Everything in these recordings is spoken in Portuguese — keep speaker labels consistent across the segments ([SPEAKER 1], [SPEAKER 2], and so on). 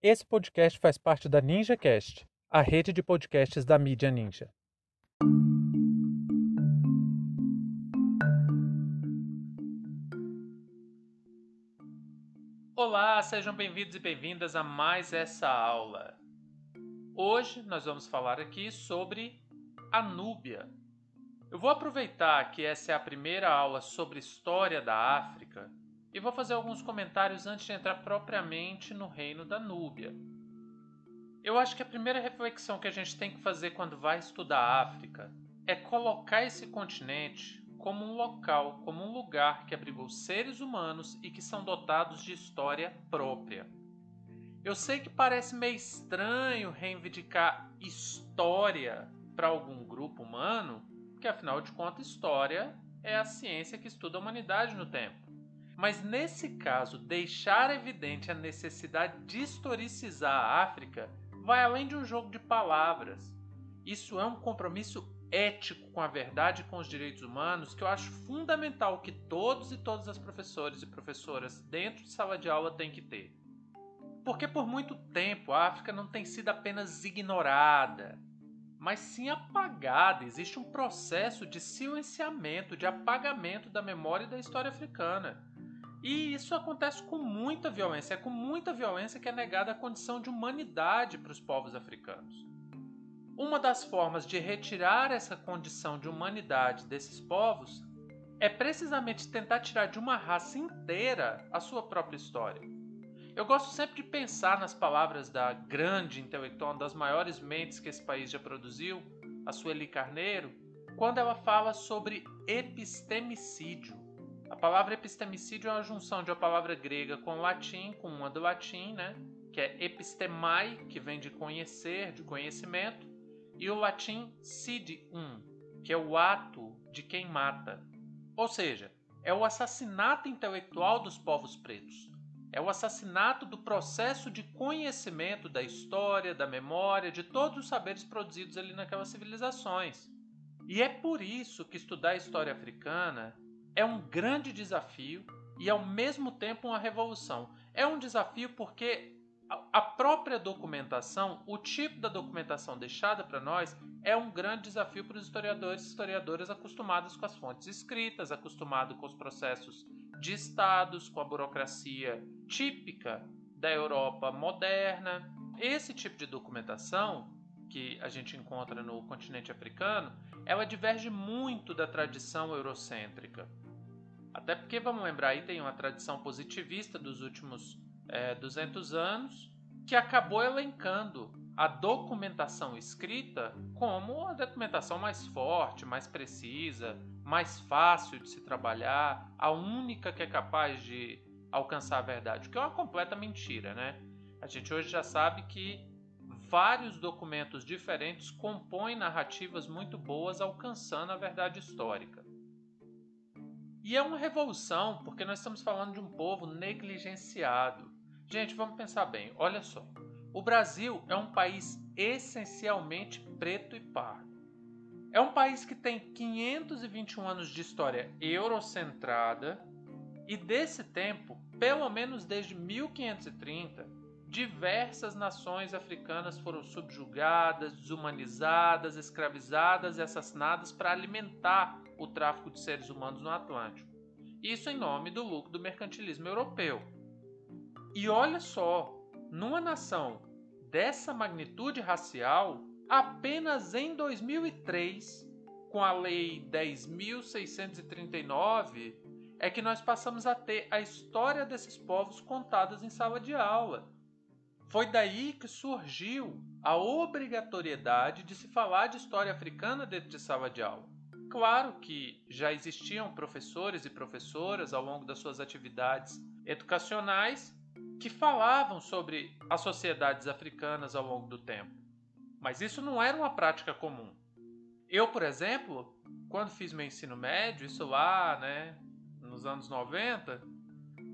[SPEAKER 1] Esse podcast faz parte da NinjaCast, a rede de podcasts da mídia Ninja. Olá, sejam bem-vindos e bem-vindas a mais essa aula. Hoje nós vamos falar aqui sobre a Núbia. Eu vou aproveitar que essa é a primeira aula sobre história da África e vou fazer alguns comentários antes de entrar propriamente no reino da Núbia. Eu acho que a primeira reflexão que a gente tem que fazer quando vai estudar a África é colocar esse continente como um local, como um lugar que abrigou seres humanos e que são dotados de história própria. Eu sei que parece meio estranho reivindicar história para algum grupo humano, porque afinal de contas, história é a ciência que estuda a humanidade no tempo. Mas nesse caso, deixar evidente a necessidade de historicizar a África vai além de um jogo de palavras. Isso é um compromisso ético com a verdade e com os direitos humanos que eu acho fundamental que todos e todas as professores e professoras dentro de sala de aula têm que ter. Porque por muito tempo a África não tem sido apenas ignorada, mas sim apagada. Existe um processo de silenciamento, de apagamento da memória e da história africana. E isso acontece com muita violência. É com muita violência que é negada a condição de humanidade para os povos africanos. Uma das formas de retirar essa condição de humanidade desses povos é precisamente tentar tirar de uma raça inteira a sua própria história. Eu gosto sempre de pensar nas palavras da grande intelectual, das maiores mentes que esse país já produziu, a Sueli Carneiro, quando ela fala sobre epistemicídio. A palavra epistemicídio é uma junção de uma palavra grega com latim, com uma do latim, né? que é epistemai, que vem de conhecer, de conhecimento, e o latim sidium, que é o ato de quem mata. Ou seja, é o assassinato intelectual dos povos pretos. É o assassinato do processo de conhecimento da história, da memória, de todos os saberes produzidos ali naquelas civilizações. E é por isso que estudar a história africana é um grande desafio e ao mesmo tempo uma revolução. É um desafio porque a própria documentação, o tipo da documentação deixada para nós, é um grande desafio para os historiadores e historiadoras acostumados com as fontes escritas, acostumados com os processos de estados, com a burocracia típica da Europa moderna. Esse tipo de documentação que a gente encontra no continente africano, ela diverge muito da tradição eurocêntrica. Até porque, vamos lembrar, aí tem uma tradição positivista dos últimos é, 200 anos que acabou elencando a documentação escrita como a documentação mais forte, mais precisa, mais fácil de se trabalhar, a única que é capaz de alcançar a verdade, o que é uma completa mentira, né? A gente hoje já sabe que vários documentos diferentes compõem narrativas muito boas alcançando a verdade histórica. E é uma revolução porque nós estamos falando de um povo negligenciado. Gente, vamos pensar bem, olha só. O Brasil é um país essencialmente preto e pardo. É um país que tem 521 anos de história eurocentrada e desse tempo, pelo menos desde 1530, diversas nações africanas foram subjugadas, desumanizadas, escravizadas e assassinadas para alimentar o tráfico de seres humanos no Atlântico. Isso em nome do lucro do mercantilismo europeu. E olha só, numa nação dessa magnitude racial, apenas em 2003, com a Lei 10.639, é que nós passamos a ter a história desses povos contadas em sala de aula. Foi daí que surgiu a obrigatoriedade de se falar de história africana dentro de sala de aula. Claro que já existiam professores e professoras ao longo das suas atividades educacionais que falavam sobre as sociedades africanas ao longo do tempo. Mas isso não era uma prática comum. Eu, por exemplo, quando fiz meu ensino médio, isso lá, né, nos anos 90,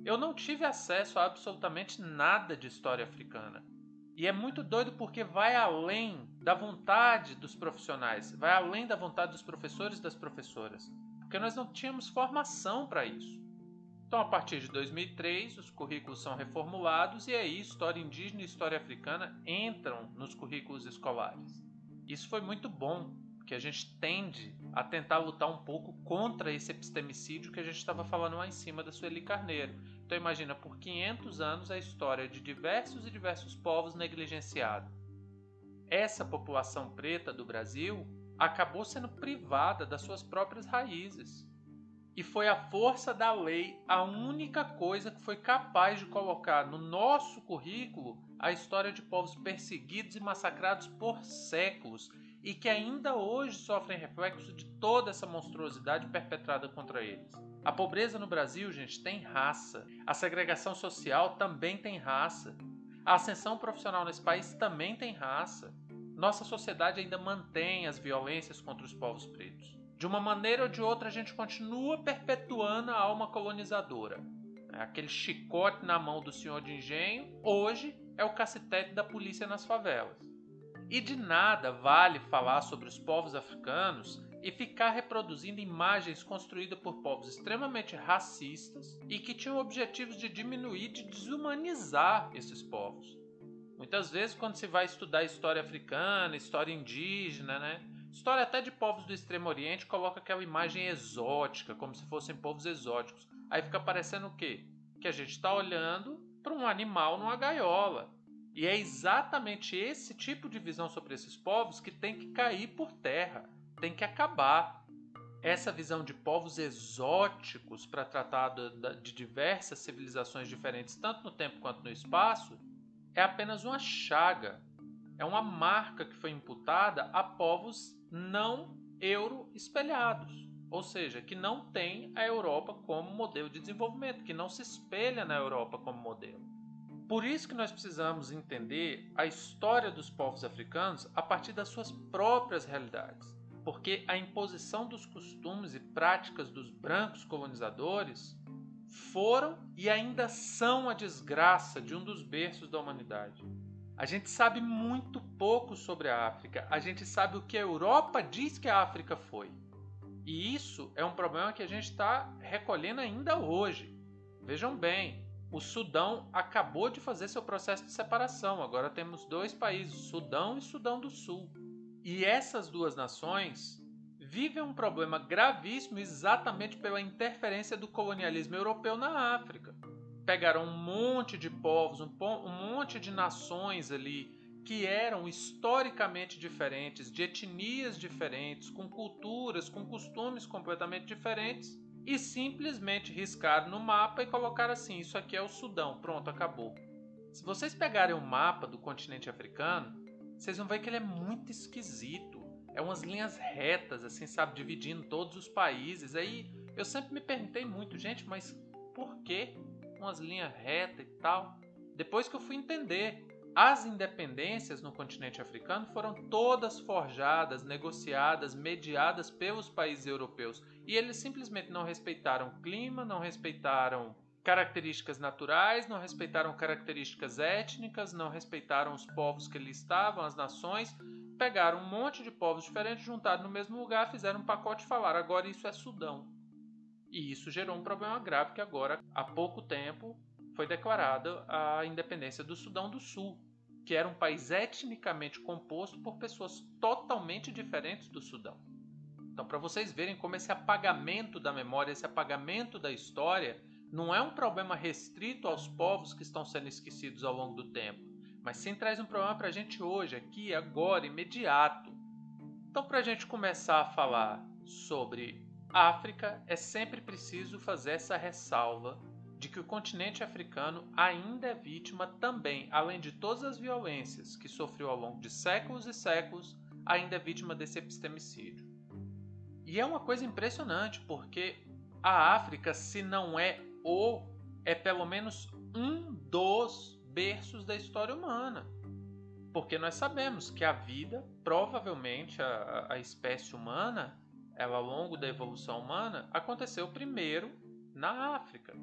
[SPEAKER 1] eu não tive acesso a absolutamente nada de história africana. E é muito doido porque vai além da vontade dos profissionais, vai além da vontade dos professores e das professoras, porque nós não tínhamos formação para isso. Então, a partir de 2003, os currículos são reformulados e aí história indígena e história africana entram nos currículos escolares. Isso foi muito bom, porque a gente tende a tentar lutar um pouco contra esse epistemicídio que a gente estava falando lá em cima da Sueli Carneiro. Então imagina, por 500 anos a história de diversos e diversos povos negligenciada. Essa população preta do Brasil acabou sendo privada das suas próprias raízes. E foi a força da lei a única coisa que foi capaz de colocar no nosso currículo a história de povos perseguidos e massacrados por séculos e que ainda hoje sofrem reflexo de toda essa monstruosidade perpetrada contra eles. A pobreza no Brasil, gente, tem raça. A segregação social também tem raça. A ascensão profissional nesse país também tem raça. Nossa sociedade ainda mantém as violências contra os povos pretos. De uma maneira ou de outra, a gente continua perpetuando a alma colonizadora. É aquele chicote na mão do senhor de engenho, hoje é o cacetete da polícia nas favelas. E de nada vale falar sobre os povos africanos e ficar reproduzindo imagens construídas por povos extremamente racistas e que tinham objetivos de diminuir, de desumanizar esses povos. Muitas vezes, quando se vai estudar história africana, história indígena, né, História até de povos do Extremo Oriente coloca aquela imagem exótica, como se fossem povos exóticos. Aí fica parecendo o quê? Que a gente está olhando para um animal numa gaiola. E é exatamente esse tipo de visão sobre esses povos que tem que cair por terra, tem que acabar. Essa visão de povos exóticos para tratar de diversas civilizações diferentes, tanto no tempo quanto no espaço, é apenas uma chaga, é uma marca que foi imputada a povos não euro-espelhados, ou seja, que não tem a Europa como modelo de desenvolvimento, que não se espelha na Europa como modelo. Por isso que nós precisamos entender a história dos povos africanos a partir das suas próprias realidades, porque a imposição dos costumes e práticas dos brancos colonizadores foram e ainda são a desgraça de um dos berços da humanidade. A gente sabe muito pouco sobre a África. A gente sabe o que a Europa diz que a África foi. E isso é um problema que a gente está recolhendo ainda hoje. Vejam bem, o Sudão acabou de fazer seu processo de separação. Agora temos dois países, Sudão e Sudão do Sul. E essas duas nações vivem um problema gravíssimo exatamente pela interferência do colonialismo europeu na África pegaram um monte de povos, um, um monte de nações ali que eram historicamente diferentes, de etnias diferentes, com culturas, com costumes completamente diferentes, e simplesmente riscaram no mapa e colocaram assim: isso aqui é o Sudão, pronto, acabou. Se vocês pegarem o mapa do continente africano, vocês vão ver que ele é muito esquisito. É umas linhas retas, assim, sabe, dividindo todos os países. Aí eu sempre me perguntei muito, gente, mas por quê? umas linhas retas e tal. Depois que eu fui entender, as independências no continente africano foram todas forjadas, negociadas, mediadas pelos países europeus. E eles simplesmente não respeitaram o clima, não respeitaram características naturais, não respeitaram características étnicas, não respeitaram os povos que ali estavam, as nações. Pegaram um monte de povos diferentes, juntaram no mesmo lugar, fizeram um pacote e falaram: agora isso é Sudão. E isso gerou um problema grave que agora, há pouco tempo, foi declarada a independência do Sudão do Sul, que era um país etnicamente composto por pessoas totalmente diferentes do Sudão. Então, para vocês verem como esse apagamento da memória, esse apagamento da história, não é um problema restrito aos povos que estão sendo esquecidos ao longo do tempo, mas sim traz um problema para a gente hoje, aqui, agora, imediato. Então, para a gente começar a falar sobre África, é sempre preciso fazer essa ressalva de que o continente africano ainda é vítima também, além de todas as violências que sofreu ao longo de séculos e séculos, ainda é vítima desse epistemicídio. E é uma coisa impressionante, porque a África, se não é o, é pelo menos um dos berços da história humana. Porque nós sabemos que a vida, provavelmente a, a espécie humana, ela ao longo da evolução humana aconteceu primeiro na África.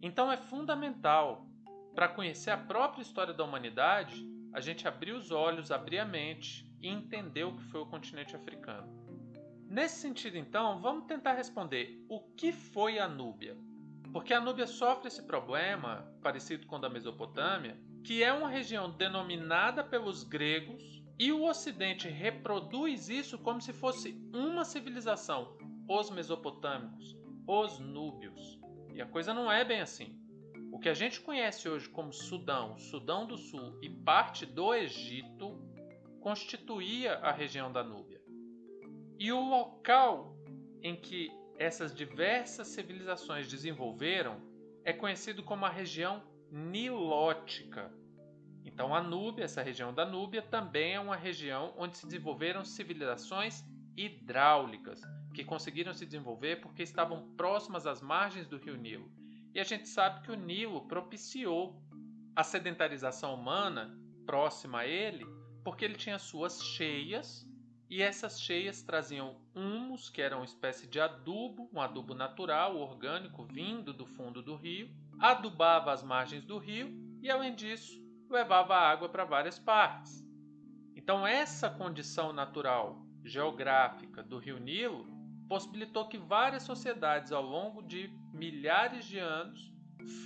[SPEAKER 1] Então é fundamental para conhecer a própria história da humanidade a gente abrir os olhos, abrir a mente e entender o que foi o continente africano. Nesse sentido, então, vamos tentar responder o que foi a Núbia. Porque a Núbia sofre esse problema, parecido com o da Mesopotâmia, que é uma região denominada pelos gregos e o Ocidente reproduz isso como se fosse uma civilização, os mesopotâmicos, os núbios. E a coisa não é bem assim. O que a gente conhece hoje como Sudão, Sudão do Sul e parte do Egito constituía a região da Núbia. E o local em que essas diversas civilizações desenvolveram é conhecido como a região nilótica. Então, a Núbia, essa região da Núbia, também é uma região onde se desenvolveram civilizações hidráulicas, que conseguiram se desenvolver porque estavam próximas às margens do rio Nilo. E a gente sabe que o Nilo propiciou a sedentarização humana próxima a ele, porque ele tinha suas cheias e essas cheias traziam humus, que era uma espécie de adubo, um adubo natural, orgânico, vindo do fundo do rio, adubava as margens do rio e, além disso, levava água para várias partes. Então, essa condição natural geográfica do rio Nilo possibilitou que várias sociedades ao longo de milhares de anos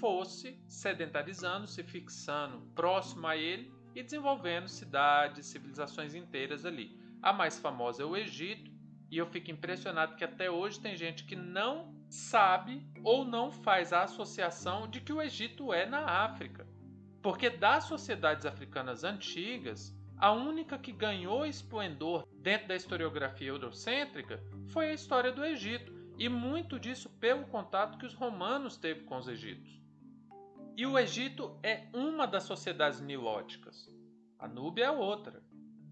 [SPEAKER 1] fosse sedentarizando, se fixando próximo a ele e desenvolvendo cidades, civilizações inteiras ali. A mais famosa é o Egito, e eu fico impressionado que até hoje tem gente que não sabe ou não faz a associação de que o Egito é na África. Porque das sociedades africanas antigas, a única que ganhou esplendor dentro da historiografia eurocêntrica foi a história do Egito, e muito disso pelo contato que os romanos teve com os egípcios. E o Egito é uma das sociedades nilóticas. A Núbia é outra.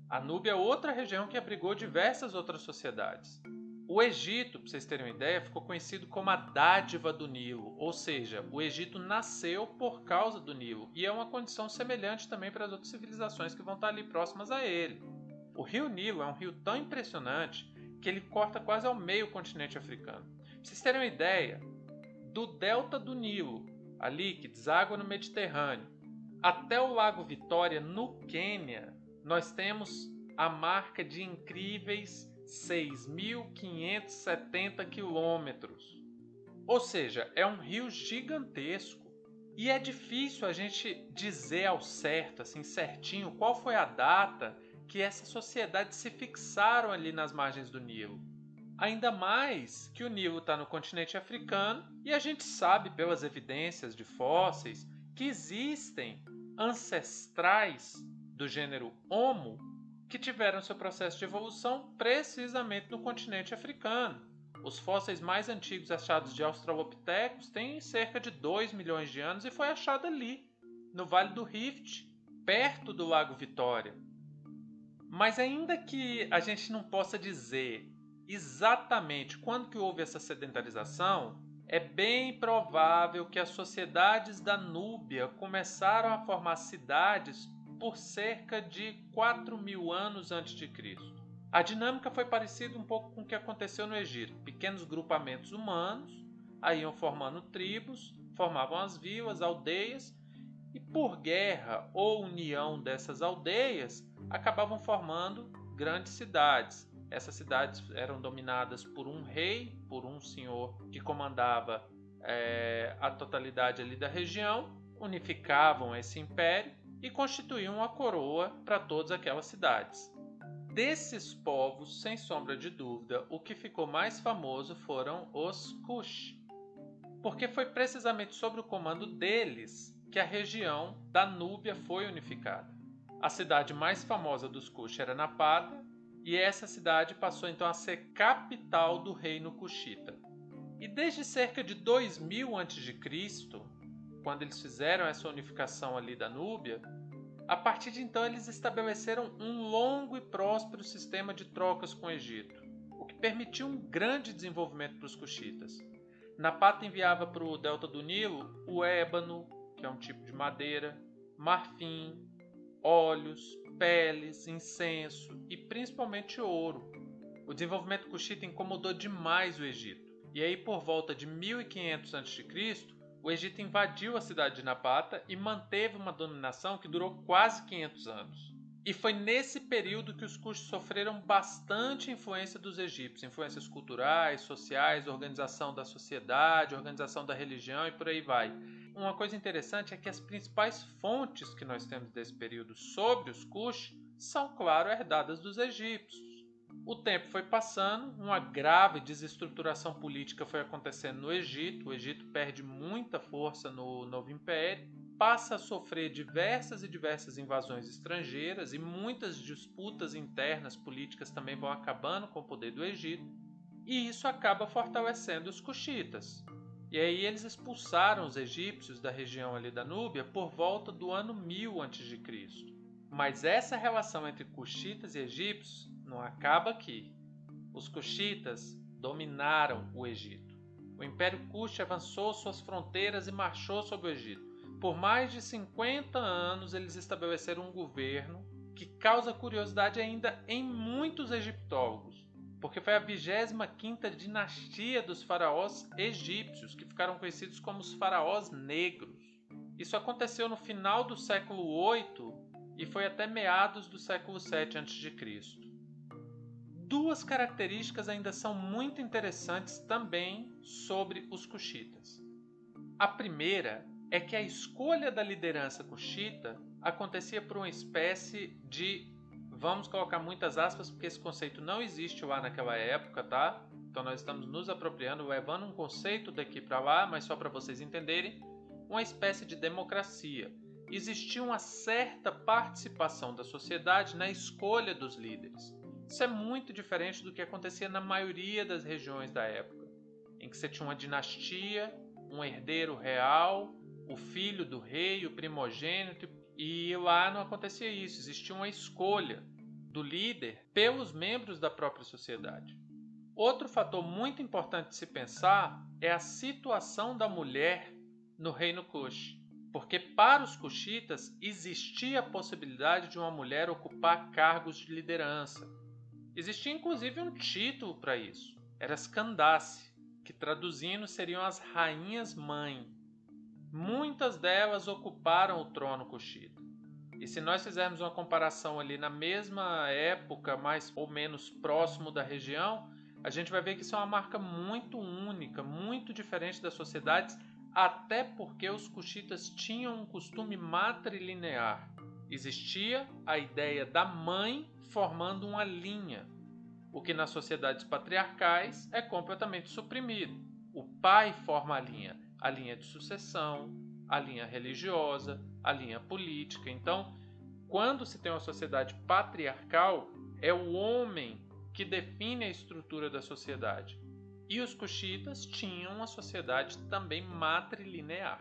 [SPEAKER 1] A Núbia é outra região que abrigou diversas outras sociedades. O Egito, para vocês terem uma ideia, ficou conhecido como a dádiva do Nilo, ou seja, o Egito nasceu por causa do Nilo, e é uma condição semelhante também para as outras civilizações que vão estar ali próximas a ele. O rio Nilo é um rio tão impressionante que ele corta quase ao meio o continente africano. Para vocês terem uma ideia, do delta do Nilo, ali que deságua no Mediterrâneo, até o Lago Vitória, no Quênia, nós temos a marca de incríveis 6.570 quilômetros. Ou seja, é um rio gigantesco. E é difícil a gente dizer ao certo, assim, certinho, qual foi a data que essas sociedades se fixaram ali nas margens do Nilo. Ainda mais que o Nilo está no continente africano e a gente sabe pelas evidências de fósseis que existem ancestrais do gênero Homo que tiveram seu processo de evolução precisamente no continente africano. Os fósseis mais antigos achados de Australopithecus têm cerca de 2 milhões de anos e foi achado ali, no Vale do Rift, perto do Lago Vitória. Mas ainda que a gente não possa dizer exatamente quando que houve essa sedentarização, é bem provável que as sociedades da Núbia começaram a formar cidades por cerca de 4 mil anos antes de Cristo. A dinâmica foi parecida um pouco com o que aconteceu no Egito. Pequenos grupamentos humanos aí iam formando tribos, formavam as vilas, aldeias, e por guerra ou união dessas aldeias acabavam formando grandes cidades. Essas cidades eram dominadas por um rei, por um senhor que comandava é, a totalidade ali da região, unificavam esse império e constituíam uma coroa para todas aquelas cidades. Desses povos, sem sombra de dúvida, o que ficou mais famoso foram os Kush, porque foi precisamente sobre o comando deles que a região da Núbia foi unificada. A cidade mais famosa dos Kush era Napata, e essa cidade passou então a ser capital do reino Kushita. E desde cerca de 2000 a.C., quando eles fizeram essa unificação ali da Núbia, a partir de então eles estabeleceram um longo e próspero sistema de trocas com o Egito, o que permitiu um grande desenvolvimento para os cuxitas. Napata enviava para o delta do Nilo o ébano, que é um tipo de madeira, marfim, óleos, peles, incenso e principalmente ouro. O desenvolvimento cuxita incomodou demais o Egito. E aí, por volta de 1500 a.C., o Egito invadiu a cidade de Napata e manteve uma dominação que durou quase 500 anos. E foi nesse período que os Kush sofreram bastante influência dos egípcios, influências culturais, sociais, organização da sociedade, organização da religião e por aí vai. Uma coisa interessante é que as principais fontes que nós temos desse período sobre os Kush são, claro, herdadas dos egípcios. O tempo foi passando, uma grave desestruturação política foi acontecendo no Egito. O Egito perde muita força no novo império passa a sofrer diversas e diversas invasões estrangeiras e muitas disputas internas políticas também vão acabando com o poder do Egito, e isso acaba fortalecendo os cuxitas. E aí eles expulsaram os egípcios da região ali da Núbia por volta do ano 1000 a.C. Mas essa relação entre cuxitas e egípcios não acaba aqui. Os cuxitas dominaram o Egito. O Império Kush avançou suas fronteiras e marchou sobre o Egito. Por mais de 50 anos, eles estabeleceram um governo que causa curiosidade ainda em muitos egiptólogos, porque foi a 25ª dinastia dos faraós egípcios, que ficaram conhecidos como os faraós negros. Isso aconteceu no final do século 8 e foi até meados do século 7 a.C. Duas características ainda são muito interessantes também sobre os cuxitas. A primeira é que a escolha da liderança cuxita acontecia por uma espécie de. Vamos colocar muitas aspas, porque esse conceito não existe lá naquela época, tá? Então nós estamos nos apropriando, levando um conceito daqui para lá, mas só para vocês entenderem, uma espécie de democracia. Existia uma certa participação da sociedade na escolha dos líderes. Isso é muito diferente do que acontecia na maioria das regiões da época, em que você tinha uma dinastia, um herdeiro real o filho do rei, o primogênito, e lá não acontecia isso, existia uma escolha do líder pelos membros da própria sociedade. Outro fator muito importante de se pensar é a situação da mulher no reino Kush, porque para os Kushitas existia a possibilidade de uma mulher ocupar cargos de liderança. Existia inclusive um título para isso, era Skandace, que traduzindo seriam as rainhas mãe. Muitas delas ocuparam o trono cuxita. E se nós fizermos uma comparação ali na mesma época, mais ou menos próximo da região, a gente vai ver que isso é uma marca muito única, muito diferente das sociedades, até porque os cuxitas tinham um costume matrilinear. Existia a ideia da mãe formando uma linha, o que nas sociedades patriarcais é completamente suprimido. O pai forma a linha a linha de sucessão, a linha religiosa, a linha política. Então, quando se tem uma sociedade patriarcal, é o homem que define a estrutura da sociedade. E os cuxitas tinham uma sociedade também matrilinear.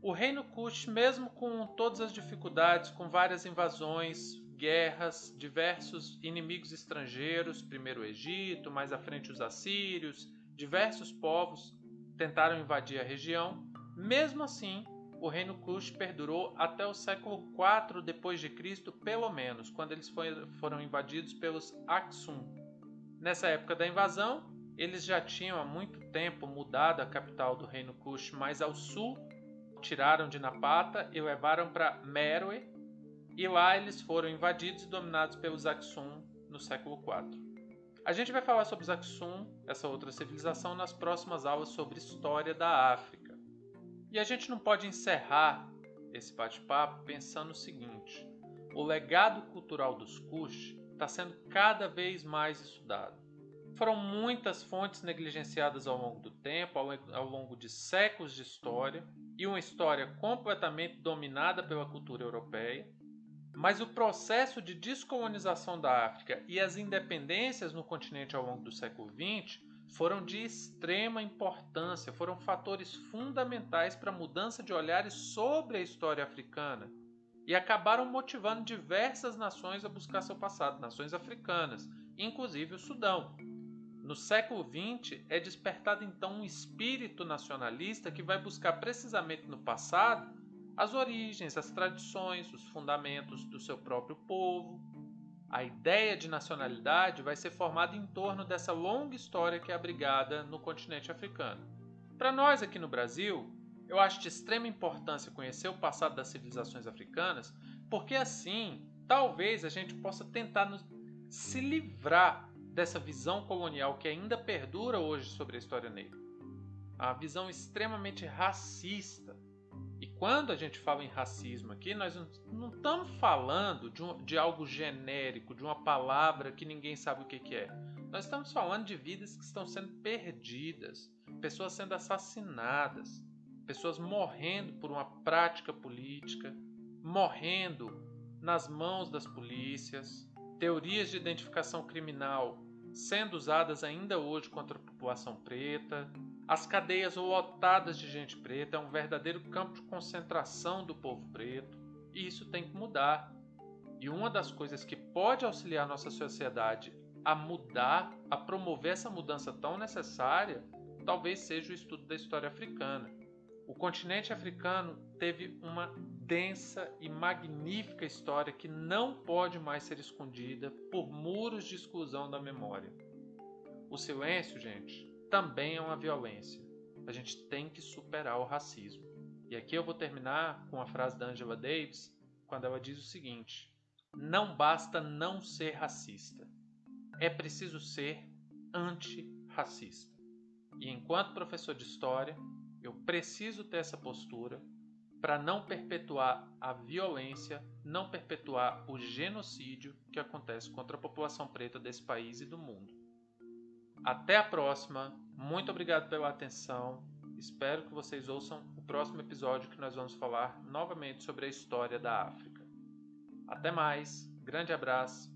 [SPEAKER 1] O reino Kush, mesmo com todas as dificuldades, com várias invasões, guerras, diversos inimigos estrangeiros, primeiro o Egito, mais à frente os assírios, diversos povos, tentaram invadir a região. Mesmo assim, o reino Kush perdurou até o século IV depois de Cristo, pelo menos, quando eles foram invadidos pelos Aksum. Nessa época da invasão, eles já tinham há muito tempo mudado a capital do reino Kush mais ao sul, tiraram de Napata e levaram para Meroe, e lá eles foram invadidos e dominados pelos Aksum no século IV. A gente vai falar sobre os Aksum, essa outra civilização, nas próximas aulas sobre história da África. E a gente não pode encerrar esse bate-papo pensando o seguinte: o legado cultural dos Kush está sendo cada vez mais estudado. Foram muitas fontes negligenciadas ao longo do tempo, ao longo de séculos de história, e uma história completamente dominada pela cultura europeia. Mas o processo de descolonização da África e as independências no continente ao longo do século XX foram de extrema importância, foram fatores fundamentais para a mudança de olhares sobre a história africana e acabaram motivando diversas nações a buscar seu passado, nações africanas, inclusive o Sudão. No século XX é despertado então um espírito nacionalista que vai buscar precisamente no passado as origens, as tradições, os fundamentos do seu próprio povo. A ideia de nacionalidade vai ser formada em torno dessa longa história que é abrigada no continente africano. Para nós aqui no Brasil, eu acho de extrema importância conhecer o passado das civilizações africanas, porque assim talvez a gente possa tentar nos, se livrar dessa visão colonial que ainda perdura hoje sobre a história negra. A visão extremamente racista. Quando a gente fala em racismo aqui, nós não estamos falando de, um, de algo genérico, de uma palavra que ninguém sabe o que, que é. Nós estamos falando de vidas que estão sendo perdidas, pessoas sendo assassinadas, pessoas morrendo por uma prática política, morrendo nas mãos das polícias, teorias de identificação criminal sendo usadas ainda hoje contra a população preta, as cadeias lotadas de gente preta é um verdadeiro campo de concentração do povo preto, e isso tem que mudar. E uma das coisas que pode auxiliar nossa sociedade a mudar, a promover essa mudança tão necessária, talvez seja o estudo da história africana. O continente africano teve uma densa e magnífica história que não pode mais ser escondida por muros de exclusão da memória. O silêncio, gente, também é uma violência. A gente tem que superar o racismo. E aqui eu vou terminar com a frase da Angela Davis, quando ela diz o seguinte: Não basta não ser racista, é preciso ser antirracista. E enquanto professor de história, eu preciso ter essa postura para não perpetuar a violência, não perpetuar o genocídio que acontece contra a população preta desse país e do mundo. Até a próxima. Muito obrigado pela atenção. Espero que vocês ouçam o próximo episódio que nós vamos falar novamente sobre a história da África. Até mais. Grande abraço